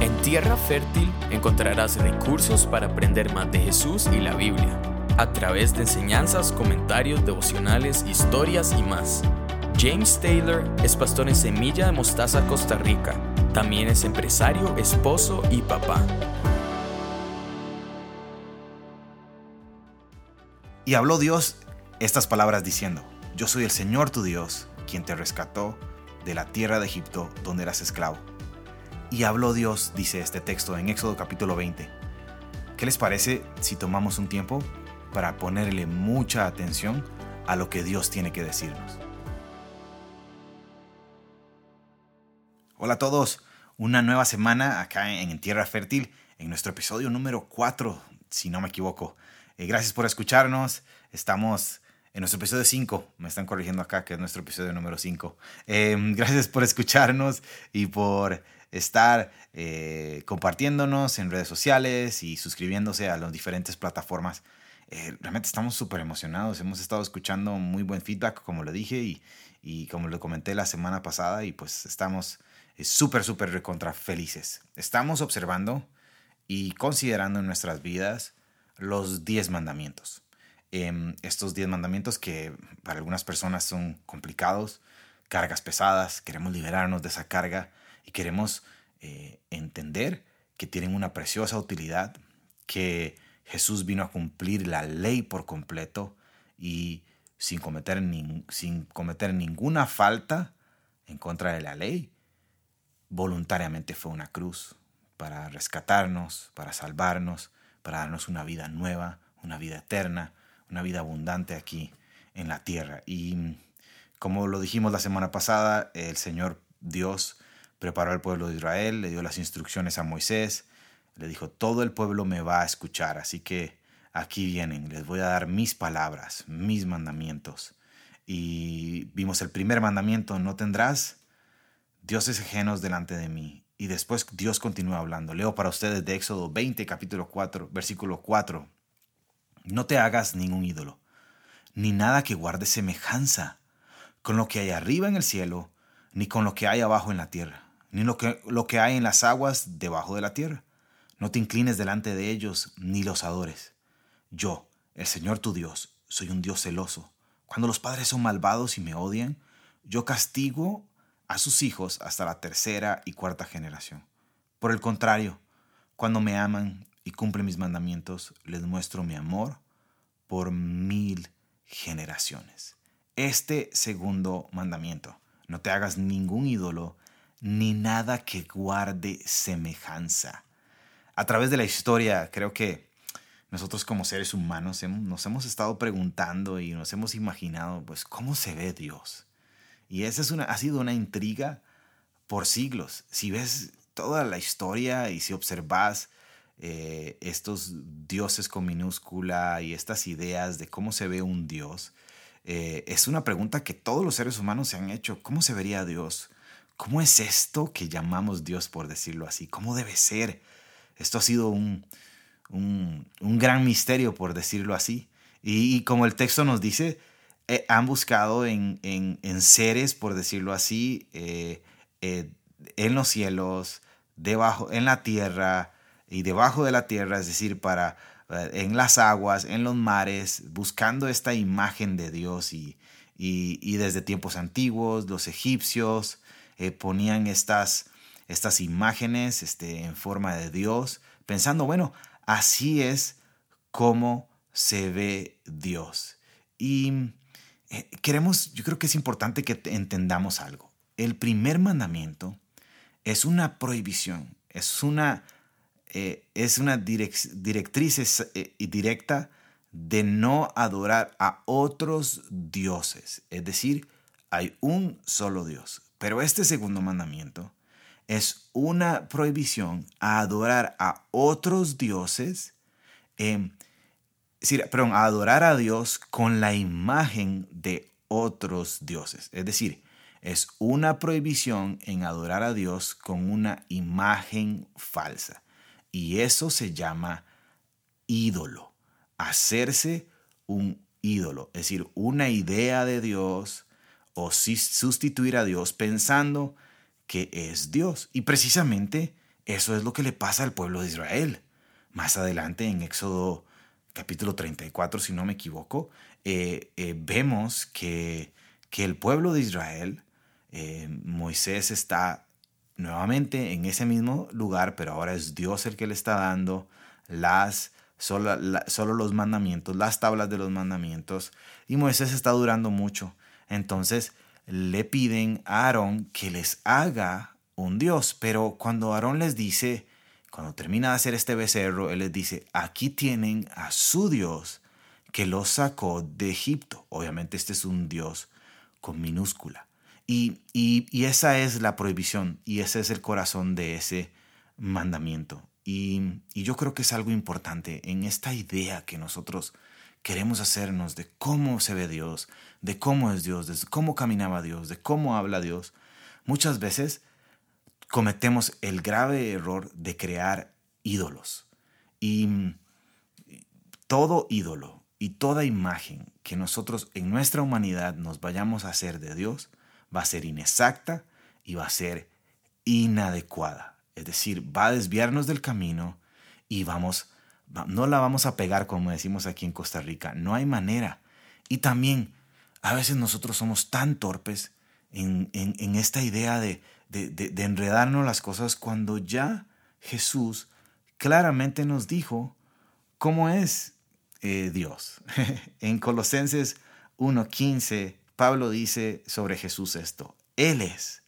En Tierra Fértil encontrarás recursos para aprender más de Jesús y la Biblia, a través de enseñanzas, comentarios, devocionales, historias y más. James Taylor es pastor en Semilla de Mostaza, Costa Rica. También es empresario, esposo y papá. Y habló Dios estas palabras diciendo, Yo soy el Señor tu Dios, quien te rescató de la tierra de Egipto donde eras esclavo. Y habló Dios, dice este texto en Éxodo capítulo 20. ¿Qué les parece si tomamos un tiempo para ponerle mucha atención a lo que Dios tiene que decirnos? Hola a todos, una nueva semana acá en Tierra Fértil, en nuestro episodio número 4, si no me equivoco. Eh, gracias por escucharnos, estamos en nuestro episodio 5, me están corrigiendo acá que es nuestro episodio número 5. Eh, gracias por escucharnos y por estar eh, compartiéndonos en redes sociales y suscribiéndose a las diferentes plataformas. Eh, realmente estamos súper emocionados, hemos estado escuchando muy buen feedback, como lo dije y, y como lo comenté la semana pasada y pues estamos súper, súper recontra felices. Estamos observando y considerando en nuestras vidas los 10 mandamientos. Em, estos 10 mandamientos que para algunas personas son complicados, cargas pesadas, queremos liberarnos de esa carga y queremos eh, entender que tienen una preciosa utilidad, que Jesús vino a cumplir la ley por completo y sin cometer, sin cometer ninguna falta en contra de la ley, voluntariamente fue una cruz para rescatarnos, para salvarnos, para darnos una vida nueva, una vida eterna, una vida abundante aquí en la tierra. Y como lo dijimos la semana pasada, el Señor Dios preparó al pueblo de Israel, le dio las instrucciones a Moisés, le dijo, todo el pueblo me va a escuchar, así que aquí vienen, les voy a dar mis palabras, mis mandamientos. Y vimos el primer mandamiento, no tendrás dioses ajenos delante de mí. Y después Dios continúa hablando. Leo para ustedes de Éxodo 20, capítulo 4, versículo 4. No te hagas ningún ídolo, ni nada que guarde semejanza con lo que hay arriba en el cielo, ni con lo que hay abajo en la tierra, ni lo que, lo que hay en las aguas debajo de la tierra. No te inclines delante de ellos, ni los adores. Yo, el Señor tu Dios, soy un Dios celoso. Cuando los padres son malvados y me odian, yo castigo a sus hijos hasta la tercera y cuarta generación. Por el contrario, cuando me aman y cumple mis mandamientos, les muestro mi amor por mil generaciones. Este segundo mandamiento, no te hagas ningún ídolo ni nada que guarde semejanza. A través de la historia, creo que nosotros como seres humanos nos hemos estado preguntando y nos hemos imaginado, pues, ¿cómo se ve Dios? Y esa es una, ha sido una intriga por siglos. Si ves toda la historia y si observas eh, estos dioses con minúscula y estas ideas de cómo se ve un dios, eh, es una pregunta que todos los seres humanos se han hecho. ¿Cómo se vería Dios? ¿Cómo es esto que llamamos Dios, por decirlo así? ¿Cómo debe ser? Esto ha sido un, un, gran misterio, por decirlo así. Y, como el texto nos dice, eh, han buscado en, en, seres, por decirlo así, en los cielos, debajo, en la tierra, y debajo de la tierra, es decir, para eh, en las aguas, en los mares, buscando esta imagen de Dios y, y, desde tiempos antiguos los egipcios eh, ponían estas, estas imágenes este, en forma de Dios, pensando, bueno, así es como se ve Dios. Y eh, queremos, yo creo que es importante que entendamos algo. El primer mandamiento es una prohibición, es una eh, es una directriz eh, directa de no adorar a otros dioses. Es decir, hay un solo Dios. Pero este segundo mandamiento es una prohibición a adorar a otros dioses, eh, perdón, a adorar a Dios con la imagen de otros dioses. Es decir, es una prohibición en adorar a Dios con una imagen falsa. Y eso se llama ídolo, hacerse un ídolo, es decir, una idea de Dios o sustituir a Dios pensando que es Dios. Y precisamente eso es lo que le pasa al pueblo de Israel. Más adelante en Éxodo capítulo 34, si no me equivoco, eh, eh, vemos que, que, el pueblo de Israel, eh, Moisés está nuevamente en ese mismo lugar, pero ahora es Dios el que le está dando las, solo, solo los mandamientos, las tablas de los mandamientos, y Moisés está durando mucho. Entonces le piden a Aarón que les haga un Dios, pero cuando Aarón les dice, cuando termina de hacer este becerro, él les dice, aquí tienen a su Dios que los sacó de Egipto. Obviamente este es un Dios con minúscula. Y, y, esa es la prohibición y ese es el corazón de ese mandamiento. Y, y, yo creo que es algo importante en esta idea que nosotros queremos hacernos de cómo se ve Dios, de cómo es Dios, de cómo caminaba Dios, de cómo habla Dios. Muchas veces cometemos el grave error de crear ídolos. Y todo ídolo y toda imagen que nosotros en nuestra humanidad nos vayamos a hacer de Dios va a ser inexacta y va a ser inadecuada. Es decir, va a desviarnos del camino y vamos, no la vamos a pegar como decimos aquí en Costa Rica. No hay manera. Y también a veces nosotros somos tan torpes en, en esta idea de, de, enredarnos las cosas cuando ya Jesús claramente nos dijo cómo es eh, Dios. en Colosenses 1.15, Pablo dice sobre Jesús esto. Él es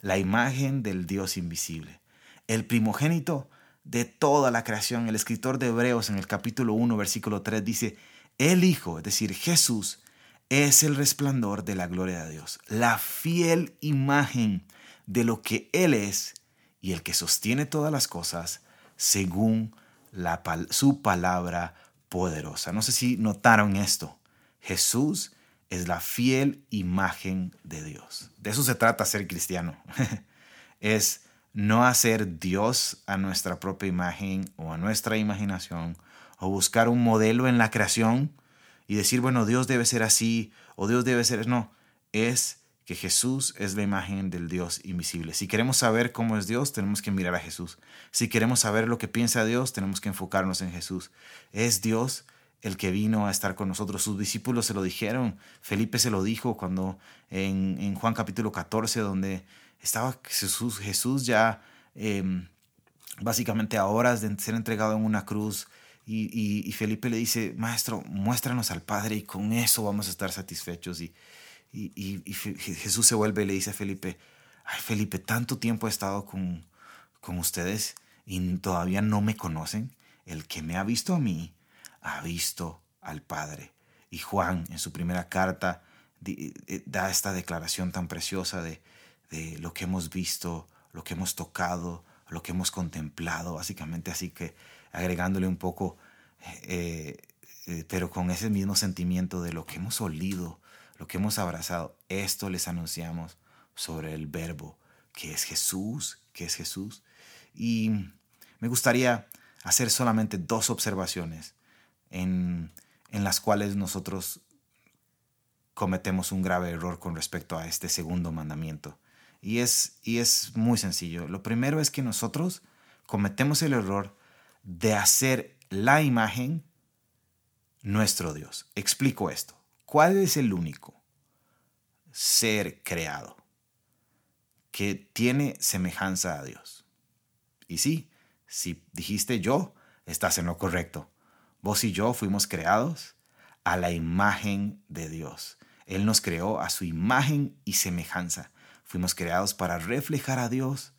la imagen del Dios invisible, el primogénito de toda la creación. El escritor de Hebreos en el capítulo 1, versículo 3 dice, el Hijo, es decir, Jesús, es el resplandor de la gloria de Dios, la fiel imagen de lo que Él es y el que sostiene todas las cosas según la, su palabra poderosa. No sé si notaron esto. Jesús es la fiel imagen de Dios. De eso se trata ser cristiano. es no hacer Dios a nuestra propia imagen o a nuestra imaginación o buscar un modelo en la creación y decir, bueno, Dios debe ser así o Dios debe ser... No, es que Jesús es la imagen del Dios invisible. Si queremos saber cómo es Dios, tenemos que mirar a Jesús. Si queremos saber lo que piensa Dios, tenemos que enfocarnos en Jesús. Es Dios el que vino a estar con nosotros. Sus discípulos se lo dijeron. Felipe se lo dijo cuando en, Juan capítulo 14, donde estaba Jesús, Jesús ya em, básicamente a horas de ser entregado en una cruz. Y, Felipe le dice, Maestro, muéstranos al Padre y con eso vamos a estar satisfechos. Y, y, Jesús se vuelve y le dice a Felipe, ay Felipe, tanto tiempo he estado con, con ustedes y todavía no me conocen. El que me ha visto a mí, ha visto al Padre. Y Juan en su primera carta eh, da esta declaración tan preciosa de, de lo que hemos visto, lo que hemos tocado, lo que hemos contemplado, básicamente así que agregándole un poco, eh, eh, pero con ese mismo sentimiento de lo que hemos olido, lo que hemos abrazado, esto les anunciamos sobre el verbo, que es Jesús, que es Jesús. Y me gustaría hacer solamente dos observaciones en, en las cuales nosotros cometemos un grave error con respecto a este segundo mandamiento. Y es, y es muy sencillo. Lo primero es que nosotros cometemos el error de hacer la imagen nuestro Dios. Explico esto. ¿Cuál es el único ser creado que tiene semejanza a Dios? Y sí, si dijiste yo, estás en lo correcto. Vos y yo fuimos creados a la imagen de Dios. Él nos creó a su imagen y semejanza. Fuimos creados para reflejar a Dios.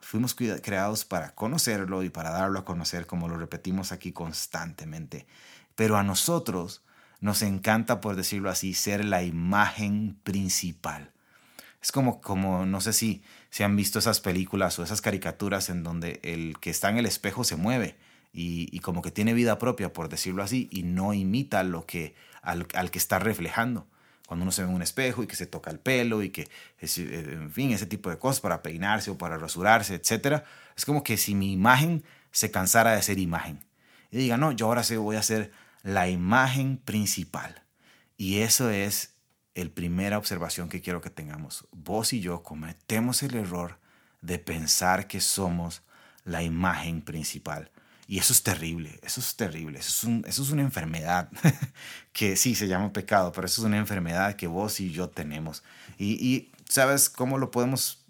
Fuimos creados para conocerlo y para darlo a conocer, como lo repetimos aquí constantemente. Pero a nosotros nos encanta, por decirlo así, ser la imagen principal. Es como, como no sé si, se han visto esas películas o esas caricaturas en donde el que está en el espejo se mueve y, como que tiene vida propia, por decirlo así, y no imita lo que, al, que está reflejando. Cuando uno se ve en un espejo y que se toca el pelo y que, en fin, ese tipo de cosas para peinarse o para rasurarse, etc. Es como que si mi imagen se cansara de ser imagen y diga, no, yo ahora sí voy a ser la imagen principal. Y eso es el primera observación que quiero que tengamos. Vos y yo cometemos el error de pensar que somos la imagen principal. Y eso es terrible, eso es terrible, eso es, eso es una enfermedad que sí se llama pecado, pero eso es una enfermedad que vos y yo tenemos. Y, ¿sabes cómo lo podemos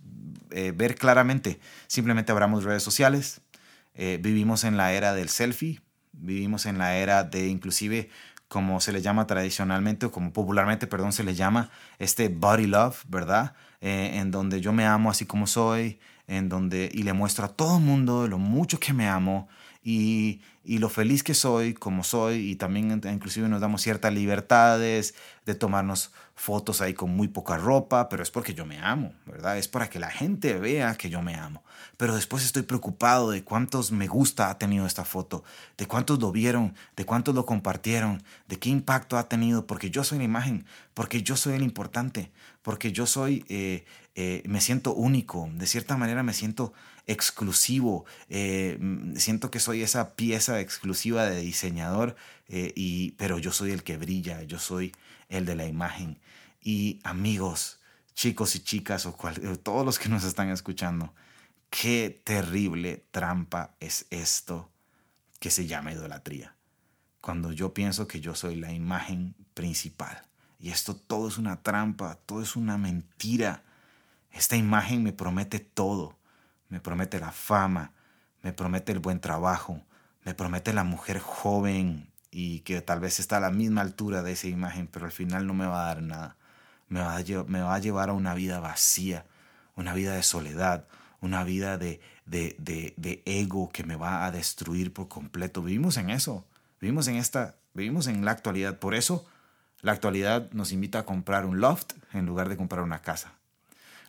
eh, ver claramente? Simplemente abramos redes sociales, eh, vivimos en la era del selfie, vivimos en la era de inclusive como se le llama tradicionalmente o como popularmente, perdón, se le llama este body love, ¿verdad? Eh, en donde yo me amo así como soy, en donde y le muestro a todo el mundo lo mucho que me amo y, y, lo feliz que soy como soy y también inclusive nos damos ciertas libertades de tomarnos fotos ahí con muy poca ropa, pero es porque yo me amo, ¿verdad? Es para que la gente vea que yo me amo. Pero después estoy preocupado de cuántos me gusta ha tenido esta foto, de cuántos lo vieron, de cuántos lo compartieron, de qué impacto ha tenido, porque yo soy la imagen, porque yo soy el importante, porque yo soy, eh, eh, me siento único, de cierta manera me siento exclusivo, eh, siento que soy esa pieza exclusiva de diseñador, y, pero yo soy el que brilla, yo soy el de la imagen. Y amigos, chicos y chicas, o todos los que nos están escuchando, qué terrible trampa es esto que se llama idolatría. Cuando yo pienso que yo soy la imagen principal. Y esto todo es una trampa, todo es una mentira. Esta imagen me promete todo. Me promete la fama, me promete el buen trabajo, me promete la mujer joven y que tal vez está a la misma altura de esa imagen, pero al final no me va a dar nada me va, a, llevar a una vida vacía, una vida de soledad, una vida de, de, ego que me va a destruir por completo. Vivimos en eso, vivimos en esta, vivimos en la actualidad. Por eso la actualidad nos invita a comprar un loft en lugar de comprar una casa.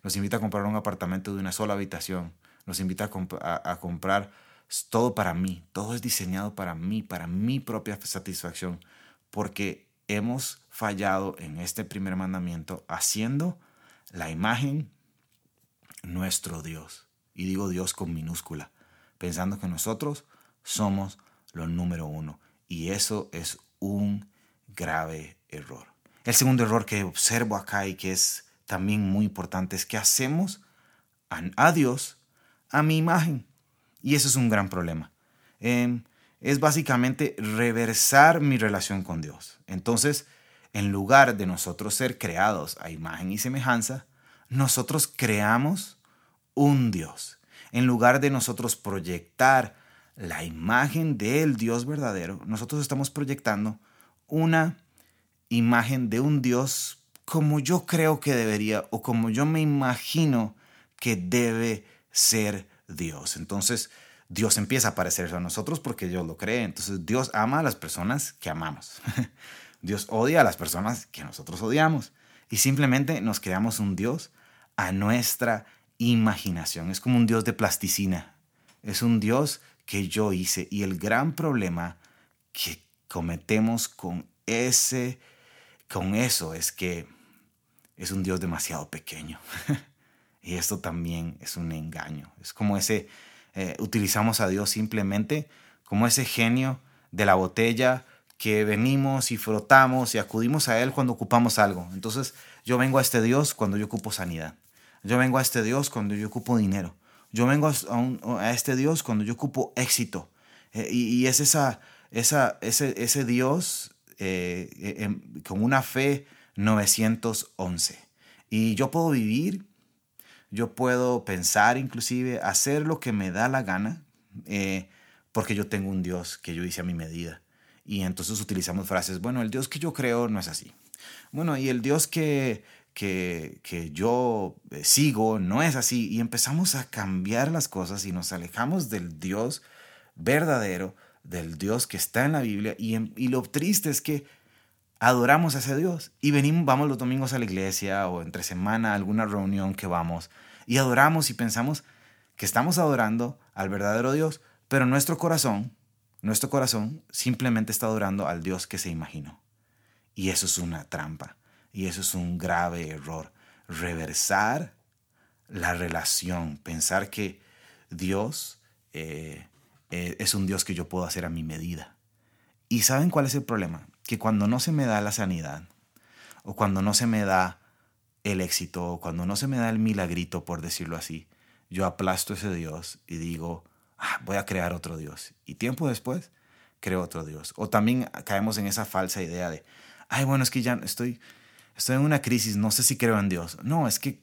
Nos invita a comprar un apartamento de una sola habitación. Nos invita a, comprar todo para mí. Todo es diseñado para mí, para mi propia satisfacción. Porque hemos fallado en este primer mandamiento haciendo la imagen nuestro Dios. Y digo Dios con minúscula, pensando que nosotros somos lo número uno. Y eso es un grave error. El segundo error que observo acá y que es también muy importante es que hacemos a, Dios a mi imagen. Y eso es un gran problema. Em, es básicamente reversar mi relación con Dios. Entonces, en lugar de nosotros ser creados a imagen y semejanza, nosotros creamos un Dios. En lugar de nosotros proyectar la imagen del Dios verdadero, nosotros estamos proyectando una imagen de un Dios como yo creo que debería o como yo me imagino que debe ser Dios. Entonces, Dios empieza a parecerse a nosotros porque Dios lo cree. Entonces Dios ama a las personas que amamos. Dios odia a las personas que nosotros odiamos. Y simplemente nos creamos un Dios a nuestra imaginación. Es como un Dios de plasticina. Es un Dios que yo hice. Y el gran problema que cometemos con ese, con eso, es que es un Dios demasiado pequeño. y esto también es un engaño. Es como ese eh, utilizamos a Dios simplemente como ese genio de la botella que venimos y frotamos y acudimos a Él cuando ocupamos algo. Entonces yo vengo a este Dios cuando yo ocupo sanidad. Yo vengo a este Dios cuando yo ocupo dinero. Yo vengo a, este Dios cuando yo ocupo éxito. Eh, y, es esa, esa, ese, ese Dios eh, em, con una fe 911. Y yo puedo vivir yo puedo pensar inclusive, hacer lo que me da la gana, eh, porque yo tengo un Dios que yo hice a mi medida. Y entonces utilizamos frases, bueno, el Dios que yo creo no es así. Bueno, y el Dios que, que, que yo eh, sigo no es así. Y empezamos a cambiar las cosas y nos alejamos del Dios verdadero, del Dios que está en la Biblia. Y, y lo triste es que adoramos a ese Dios y venimos, vamos los domingos a la iglesia o entre semana a alguna reunión que vamos y adoramos y pensamos que estamos adorando al verdadero Dios, pero nuestro corazón, nuestro corazón simplemente está adorando al Dios que se imaginó. Y eso es una trampa y eso es un grave error. Reversar la relación, pensar que Dios eh, eh, es un Dios que yo puedo hacer a mi medida. ¿Y saben cuál es el problema? que cuando no se me da la sanidad, o cuando no se me da el éxito, o cuando no se me da el milagrito, por decirlo así, yo aplasto ese Dios y digo, ah, voy a crear otro Dios. Y tiempo después, creo otro Dios. O también caemos en esa falsa idea de, ay, bueno, es que ya estoy, estoy en una crisis, no sé si creo en Dios. No, es que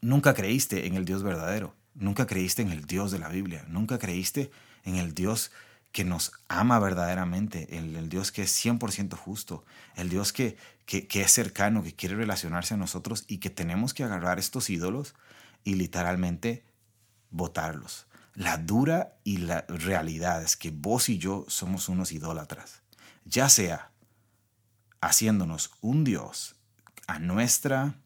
nunca creíste en el Dios verdadero, nunca creíste en el Dios de la Biblia, nunca creíste en el Dios que nos ama verdaderamente, el, Dios que es 100% justo, el Dios que, que, que, es cercano, que quiere relacionarse a nosotros y que tenemos que agarrar estos ídolos y literalmente votarlos. La dura y la realidad es que vos y yo somos unos idólatras, ya sea haciéndonos un Dios a nuestra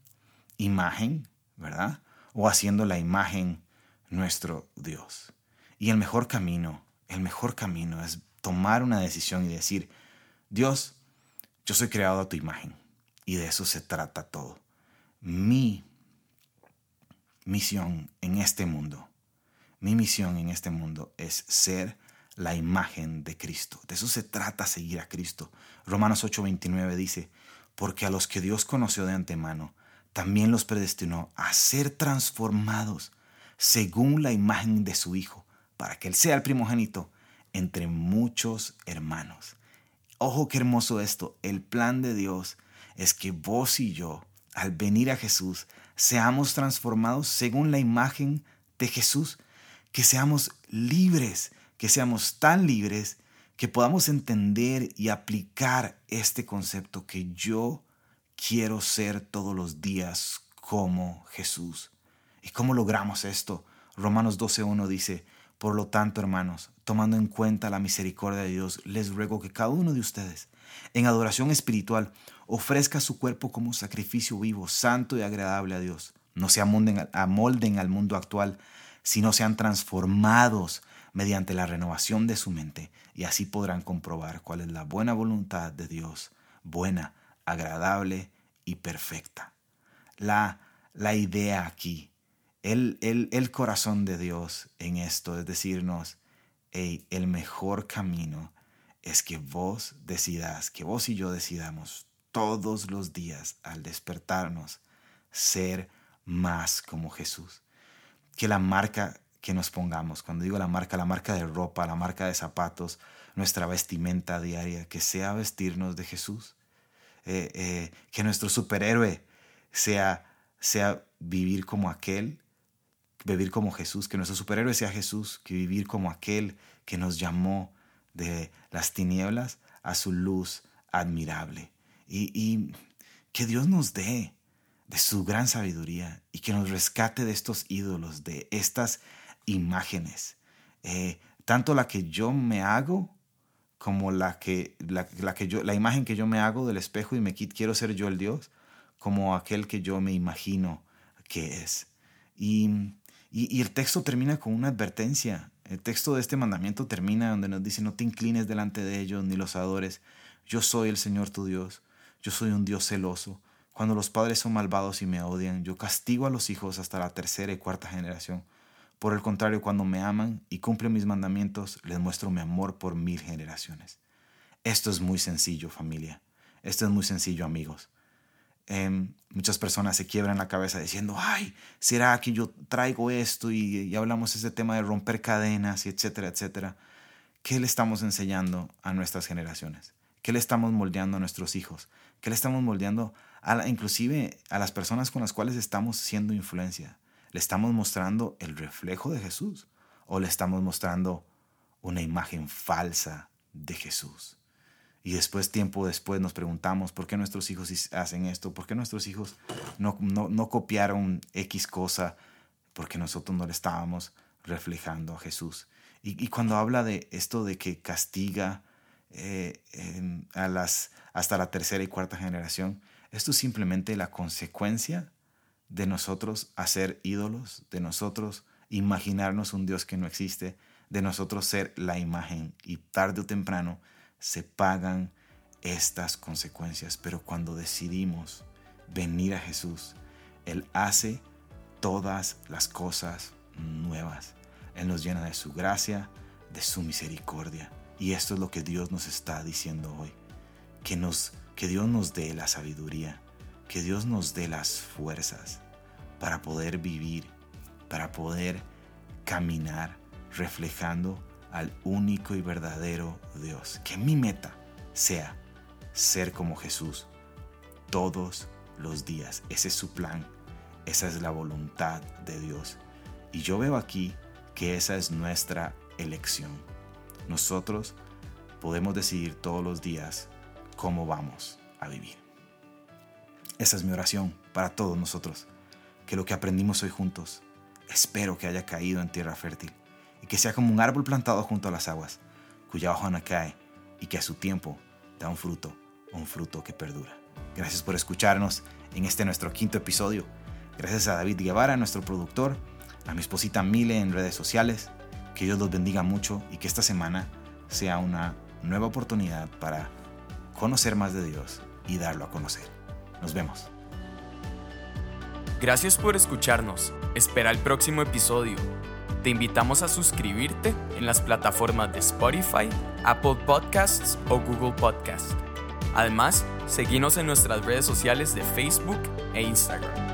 imagen, ¿verdad? O haciendo la imagen nuestro Dios. Y el mejor camino el mejor camino es tomar una decisión y decir, Dios, yo soy creado a tu imagen y de eso se trata todo. Mi misión en este mundo, mi misión en este mundo es ser la imagen de Cristo. De eso se trata seguir a Cristo. Romanos 8:29 dice, porque a los que Dios conoció de antemano, también los predestinó a ser transformados según la imagen de su Hijo para que Él sea el primogénito entre muchos hermanos. Ojo qué hermoso esto. El plan de Dios es que vos y yo, al venir a Jesús, seamos transformados según la imagen de Jesús, que seamos libres, que seamos tan libres que podamos entender y aplicar este concepto que yo quiero ser todos los días como Jesús. ¿Y cómo logramos esto? Romanos 12.1 dice, por lo tanto, hermanos, tomando en cuenta la misericordia de Dios, les ruego que cada uno de ustedes, en adoración espiritual, ofrezca su cuerpo como sacrificio vivo, santo y agradable a Dios. No se amolden, al mundo actual, sino sean transformados mediante la renovación de su mente, y así podrán comprobar cuál es la buena voluntad de Dios, buena, agradable y perfecta. La, la idea aquí el, corazón de Dios en esto es decirnos, el mejor camino es que vos decidas, que vos y yo decidamos todos los días al despertarnos ser más como Jesús. Que la marca que nos pongamos, cuando digo la marca, la marca de ropa, la marca de zapatos, nuestra vestimenta diaria, que sea vestirnos de Jesús. Eh, eh, que nuestro superhéroe sea, sea vivir como aquel vivir como Jesús, que nuestro superhéroe sea Jesús, que vivir como aquel que nos llamó de las tinieblas a su luz admirable. Y, que Dios nos dé de su gran sabiduría y que nos rescate de estos ídolos, de estas imágenes. Eh, tanto la que yo me hago como la que, la, que yo, la imagen que yo me hago del espejo y me quiero ser yo el Dios, como aquel que yo me imagino que es. Y y, el texto termina con una advertencia. El texto de este mandamiento termina donde nos dice, no te inclines delante de ellos ni los adores. Yo soy el Señor tu Dios. Yo soy un Dios celoso. Cuando los padres son malvados y me odian, yo castigo a los hijos hasta la tercera y cuarta generación. Por el contrario, cuando me aman y cumplen mis mandamientos, les muestro mi amor por mil generaciones. Esto es muy sencillo, familia. Esto es muy sencillo, amigos. Em, muchas personas se quiebran la cabeza diciendo, ay, ¿será que yo traigo esto? Y, hablamos de ese tema de romper cadenas y etcétera, etcétera. ¿Qué le estamos enseñando a nuestras generaciones? ¿Qué le estamos moldeando a nuestros hijos? ¿Qué le estamos moldeando a inclusive a las personas con las cuales estamos siendo influencia? ¿Le estamos mostrando el reflejo de Jesús o le estamos mostrando una imagen falsa de Jesús? Y después, tiempo después, nos preguntamos por qué nuestros hijos hacen esto, por qué nuestros hijos no, no, copiaron X cosa, porque nosotros no le estábamos reflejando a Jesús. Y, cuando habla de esto de que castiga eh, a las, hasta la tercera y cuarta generación, esto es simplemente la consecuencia de nosotros hacer ídolos, de nosotros imaginarnos un Dios que no existe, de nosotros ser la imagen. Y tarde o temprano se pagan estas consecuencias, pero cuando decidimos venir a Jesús, Él hace todas las cosas nuevas. Él nos llena de su gracia, de su misericordia. Y esto es lo que Dios nos está diciendo hoy. Que, nos, que Dios nos dé la sabiduría, que Dios nos dé las fuerzas para poder vivir, para poder caminar reflejando al único y verdadero Dios. Que mi meta sea ser como Jesús todos los días. Ese es su plan, esa es la voluntad de Dios. Y yo veo aquí que esa es nuestra elección. Nosotros podemos decidir todos los días cómo vamos a vivir. Esa es mi oración para todos nosotros, que lo que aprendimos hoy juntos, espero que haya caído en tierra fértil que sea como un árbol plantado junto a las aguas, cuya hoja no cae y que a su tiempo da un fruto, un fruto que perdura. Gracias por escucharnos en este nuestro quinto episodio. Gracias a David Guevara, nuestro productor, a mi esposita Mile en redes sociales. Que Dios los bendiga mucho y que esta semana sea una nueva oportunidad para conocer más de Dios y darlo a conocer. Nos vemos. Gracias por escucharnos. Espera el próximo episodio. Te invitamos a suscribirte en las plataformas de Spotify, Apple Podcasts o Google Podcasts. Además, seguimos en nuestras redes sociales de Facebook e Instagram.